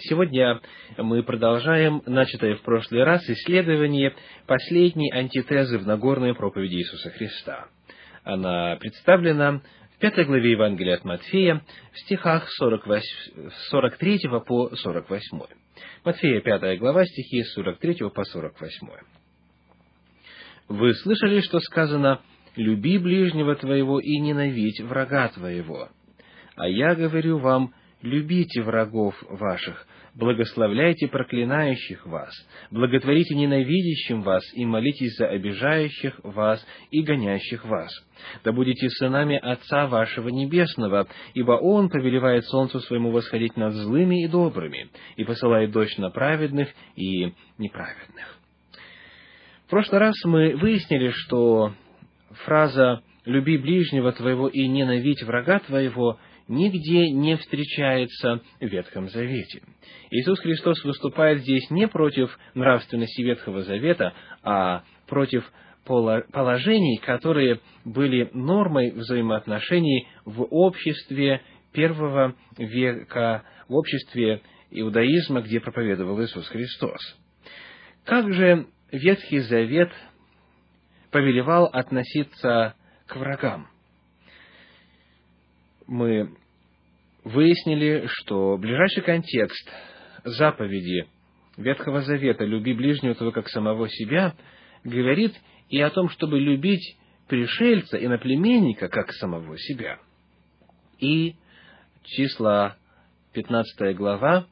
Сегодня мы продолжаем начатое в прошлый раз исследование последней антитезы в Нагорной проповеди Иисуса Христа. Она представлена в пятой главе Евангелия от Матфея в стихах 48, 43 по 48. Матфея, пятая глава, стихи с 43 по 48. «Вы слышали, что сказано, люби ближнего твоего и ненавидь врага твоего. А я говорю вам, любите врагов ваших, благословляйте проклинающих вас, благотворите ненавидящим вас и молитесь за обижающих вас и гонящих вас. Да будете сынами Отца вашего Небесного, ибо Он повелевает солнцу своему восходить над злыми и добрыми, и посылает дождь на праведных и неправедных. В прошлый раз мы выяснили, что фраза «люби ближнего твоего и ненавидь врага твоего» нигде не встречается в Ветхом Завете. Иисус Христос выступает здесь не против нравственности Ветхого Завета, а против положений, которые были нормой взаимоотношений в обществе первого века, в обществе иудаизма, где проповедовал Иисус Христос. Как же Ветхий Завет повелевал относиться к врагам? Мы выяснили, что ближайший контекст заповеди Ветхого Завета «люби ближнего твоего, как самого себя» говорит и о том, чтобы любить пришельца, иноплеменника, как самого себя. И числа 15 глава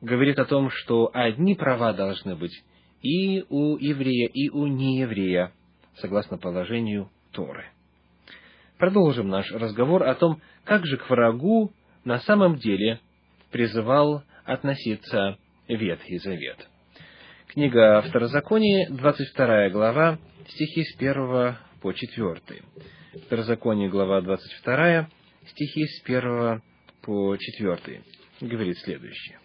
говорит о том, что одни права должны быть и у еврея, и у нееврея, согласно положению Торы. Продолжим наш разговор о том, как же к врагу на самом деле призывал относиться Ветхий Завет. Книга Второзаконие, 22 глава, стихи с 1 по 4. Второзаконие, глава 22, стихи с 1 по 4. Говорит следующее.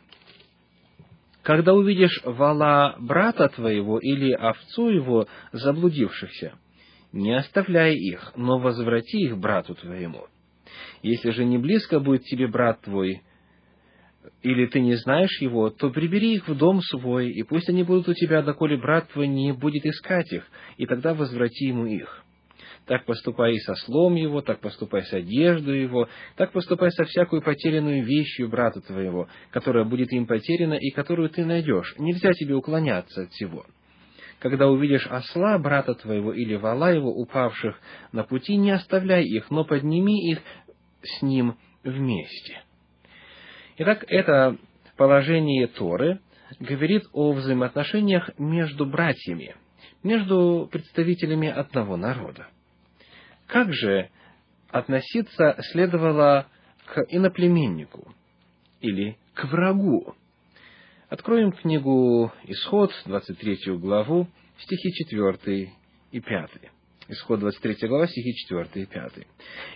«Когда увидишь вала брата твоего или овцу его заблудившихся, не оставляй их, но возврати их брату твоему. Если же не близко будет тебе брат твой, или ты не знаешь его, то прибери их в дом свой, и пусть они будут у тебя, доколе брат твой не будет искать их, и тогда возврати ему их. Так поступай и со слом его, так поступай с одеждой его, так поступай со всякой потерянной вещью брата твоего, которая будет им потеряна и которую ты найдешь. Нельзя тебе уклоняться от всего когда увидишь осла, брата твоего, или вала его, упавших на пути, не оставляй их, но подними их с ним вместе. Итак, это положение Торы говорит о взаимоотношениях между братьями, между представителями одного народа. Как же относиться следовало к иноплеменнику или к врагу? Откроем книгу Исход, 23 главу, стихи 4 и 5. Исход 23 глава, стихи 4 и 5.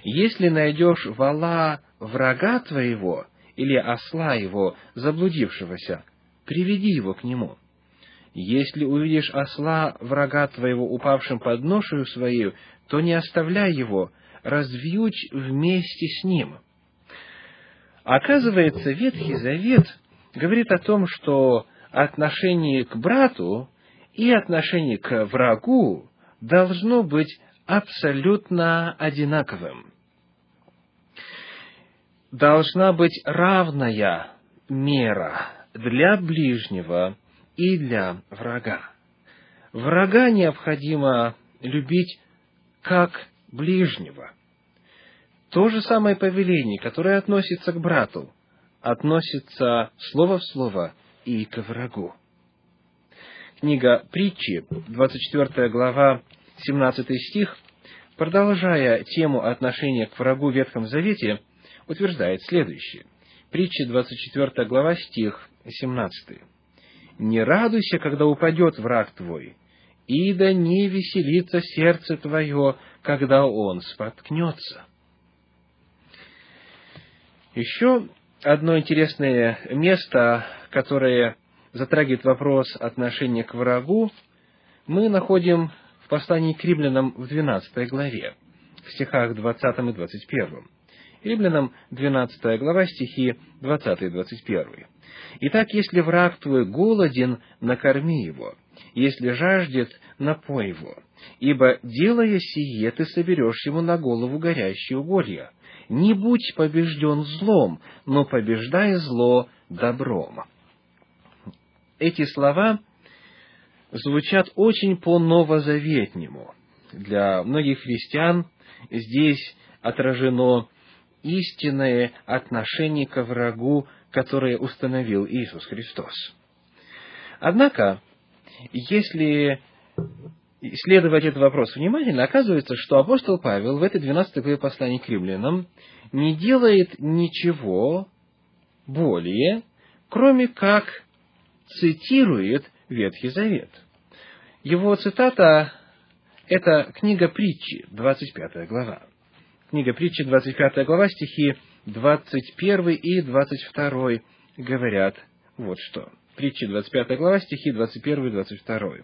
«Если найдешь вала врага твоего или осла его, заблудившегося, приведи его к нему. Если увидишь осла врага твоего, упавшим под ношею свою, то не оставляй его, развьючь вместе с ним». Оказывается, Ветхий Завет говорит о том, что отношение к брату и отношение к врагу должно быть абсолютно одинаковым. Должна быть равная мера для ближнего и для врага. Врага необходимо любить как ближнего. То же самое повеление, которое относится к брату, относится слово в слово и к врагу. Книга притчи, 24 глава, 17 стих, продолжая тему отношения к врагу в Ветхом Завете, утверждает следующее. Притча, 24 глава, стих 17. «Не радуйся, когда упадет враг твой, и да не веселится сердце твое, когда он споткнется». Еще одно интересное место, которое затрагивает вопрос отношения к врагу, мы находим в послании к римлянам в 12 главе, в стихах 20 и 21. Римлянам 12 глава, стихи 20 и 21. «Итак, если враг твой голоден, накорми его, если жаждет, напой его, ибо, делая сие, ты соберешь ему на голову горящие уголья. Не будь побежден злом, но побеждай зло добром». Эти слова звучат очень по-новозаветнему. Для многих христиан здесь отражено истинное отношение к врагу, которое установил Иисус Христос. Однако, если исследовать этот вопрос внимательно, оказывается, что апостол Павел в этой 12 главе послания к римлянам не делает ничего более, кроме как цитирует Ветхий Завет. Его цитата – это книга притчи, 25 глава. Книга притчи, 25 глава, стихи 21 и 22 говорят вот что. Притча, 25 глава, стихи 21 и 22.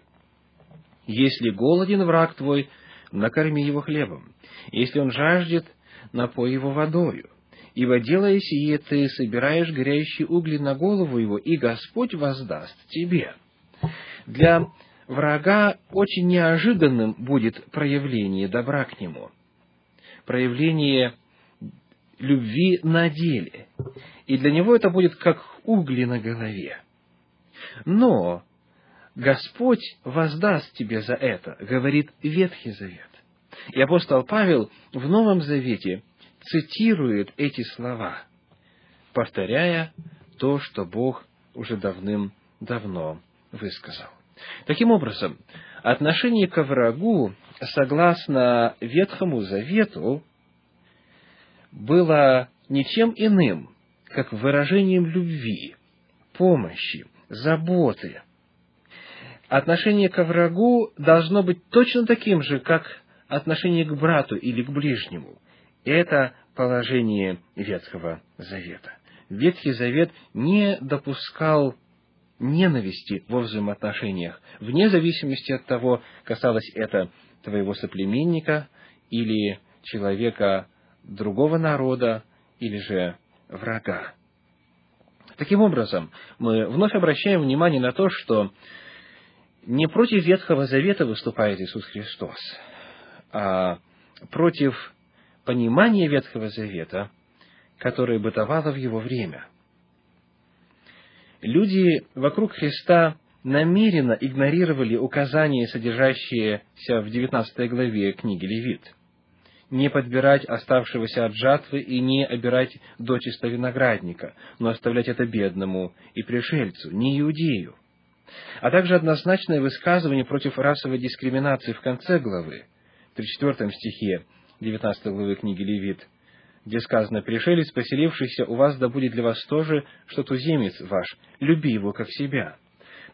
«Если голоден враг твой, накорми его хлебом. Если он жаждет, напой его водою. Ибо делая сие, ты собираешь горящие угли на голову его, и Господь воздаст тебе». Для врага очень неожиданным будет проявление добра к нему – проявление любви на деле. И для него это будет как угли на голове. Но Господь воздаст тебе за это, говорит Ветхий Завет. И апостол Павел в Новом Завете цитирует эти слова, повторяя то, что Бог уже давным-давно высказал. Таким образом, отношение к врагу, согласно Ветхому Завету, было ничем иным, как выражением любви, помощи, заботы. Отношение к врагу должно быть точно таким же, как отношение к брату или к ближнему. Это положение Ветхого Завета. Ветхий Завет не допускал ненависти во взаимоотношениях, вне зависимости от того, касалось это твоего соплеменника или человека другого народа или же врага. Таким образом, мы вновь обращаем внимание на то, что не против Ветхого Завета выступает Иисус Христос, а против понимания Ветхого Завета, которое бытовало в его время – люди вокруг Христа намеренно игнорировали указания, содержащиеся в 19 главе книги Левит. Не подбирать оставшегося от жатвы и не обирать дочисто виноградника, но оставлять это бедному и пришельцу, не иудею. А также однозначное высказывание против расовой дискриминации в конце главы, в 34 стихе 19 главы книги Левит – где сказано, «Пришелец, поселившийся у вас, да будет для вас тоже, что туземец ваш, люби его, как себя».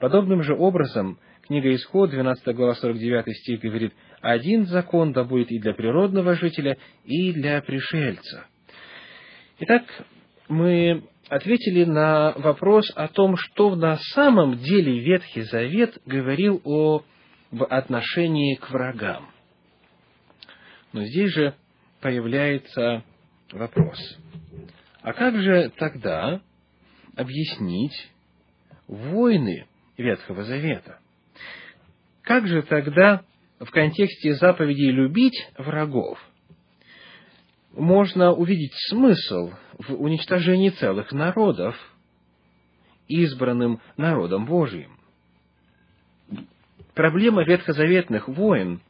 Подобным же образом, книга Исход, 12 глава, 49 стих, говорит, «Один закон да будет и для природного жителя, и для пришельца». Итак, мы ответили на вопрос о том, что на самом деле Ветхий Завет говорил о, в отношении к врагам. Но здесь же появляется вопрос. А как же тогда объяснить войны Ветхого Завета? Как же тогда в контексте заповедей любить врагов можно увидеть смысл в уничтожении целых народов избранным народом Божиим? Проблема ветхозаветных войн,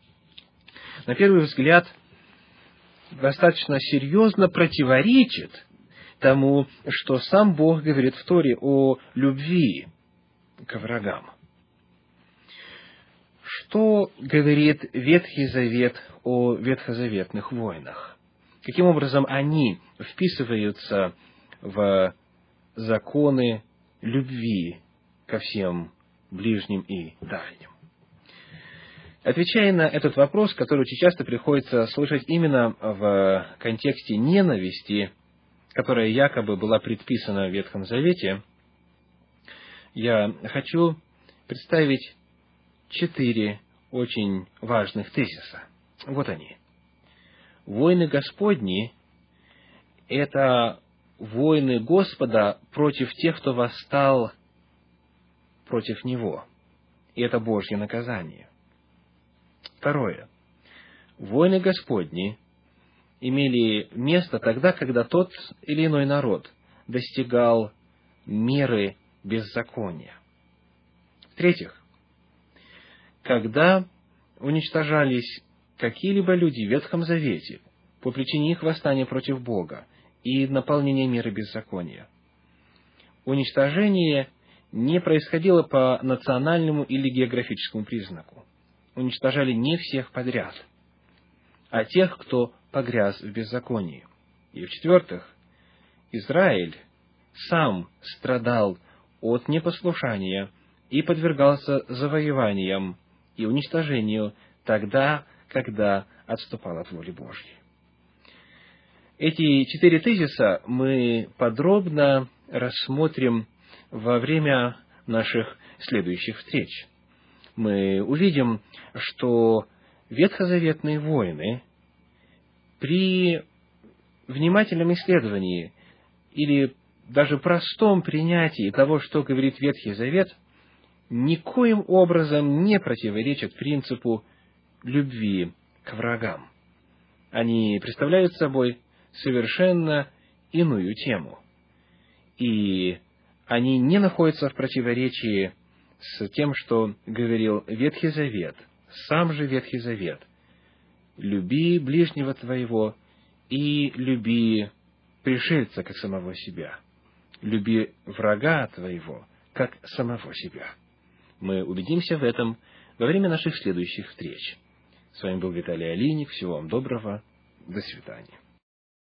на первый взгляд, достаточно серьезно противоречит тому, что сам Бог говорит в Торе о любви к врагам. Что говорит Ветхий Завет о ветхозаветных войнах? Каким образом они вписываются в законы любви ко всем ближним и дальним? Отвечая на этот вопрос, который очень часто приходится слышать именно в контексте ненависти, которая якобы была предписана в Ветхом Завете, я хочу представить четыре очень важных тезиса. Вот они. Войны Господни – это войны Господа против тех, кто восстал против Него. И это Божье наказание. Второе. Войны Господни имели место тогда, когда тот или иной народ достигал меры беззакония. В-третьих, когда уничтожались какие-либо люди в Ветхом Завете по причине их восстания против Бога и наполнения мира беззакония, уничтожение не происходило по национальному или географическому признаку. Уничтожали не всех подряд, а тех, кто погряз в беззаконии. И в-четвертых, Израиль сам страдал от непослушания и подвергался завоеваниям и уничтожению тогда, когда отступал от воли Божьей. Эти четыре тезиса мы подробно рассмотрим во время наших следующих встреч. Мы увидим, что ветхозаветные воины при внимательном исследовании или даже простом принятии того, что говорит Ветхий Завет, никоим образом не противоречат принципу любви к врагам. Они представляют собой совершенно иную тему. И они не находятся в противоречии с тем, что говорил Ветхий Завет, сам же Ветхий Завет. «Люби ближнего твоего и люби пришельца, как самого себя. Люби врага твоего, как самого себя». Мы убедимся в этом во время наших следующих встреч. С вами был Виталий Алиник. Всего вам доброго. До свидания.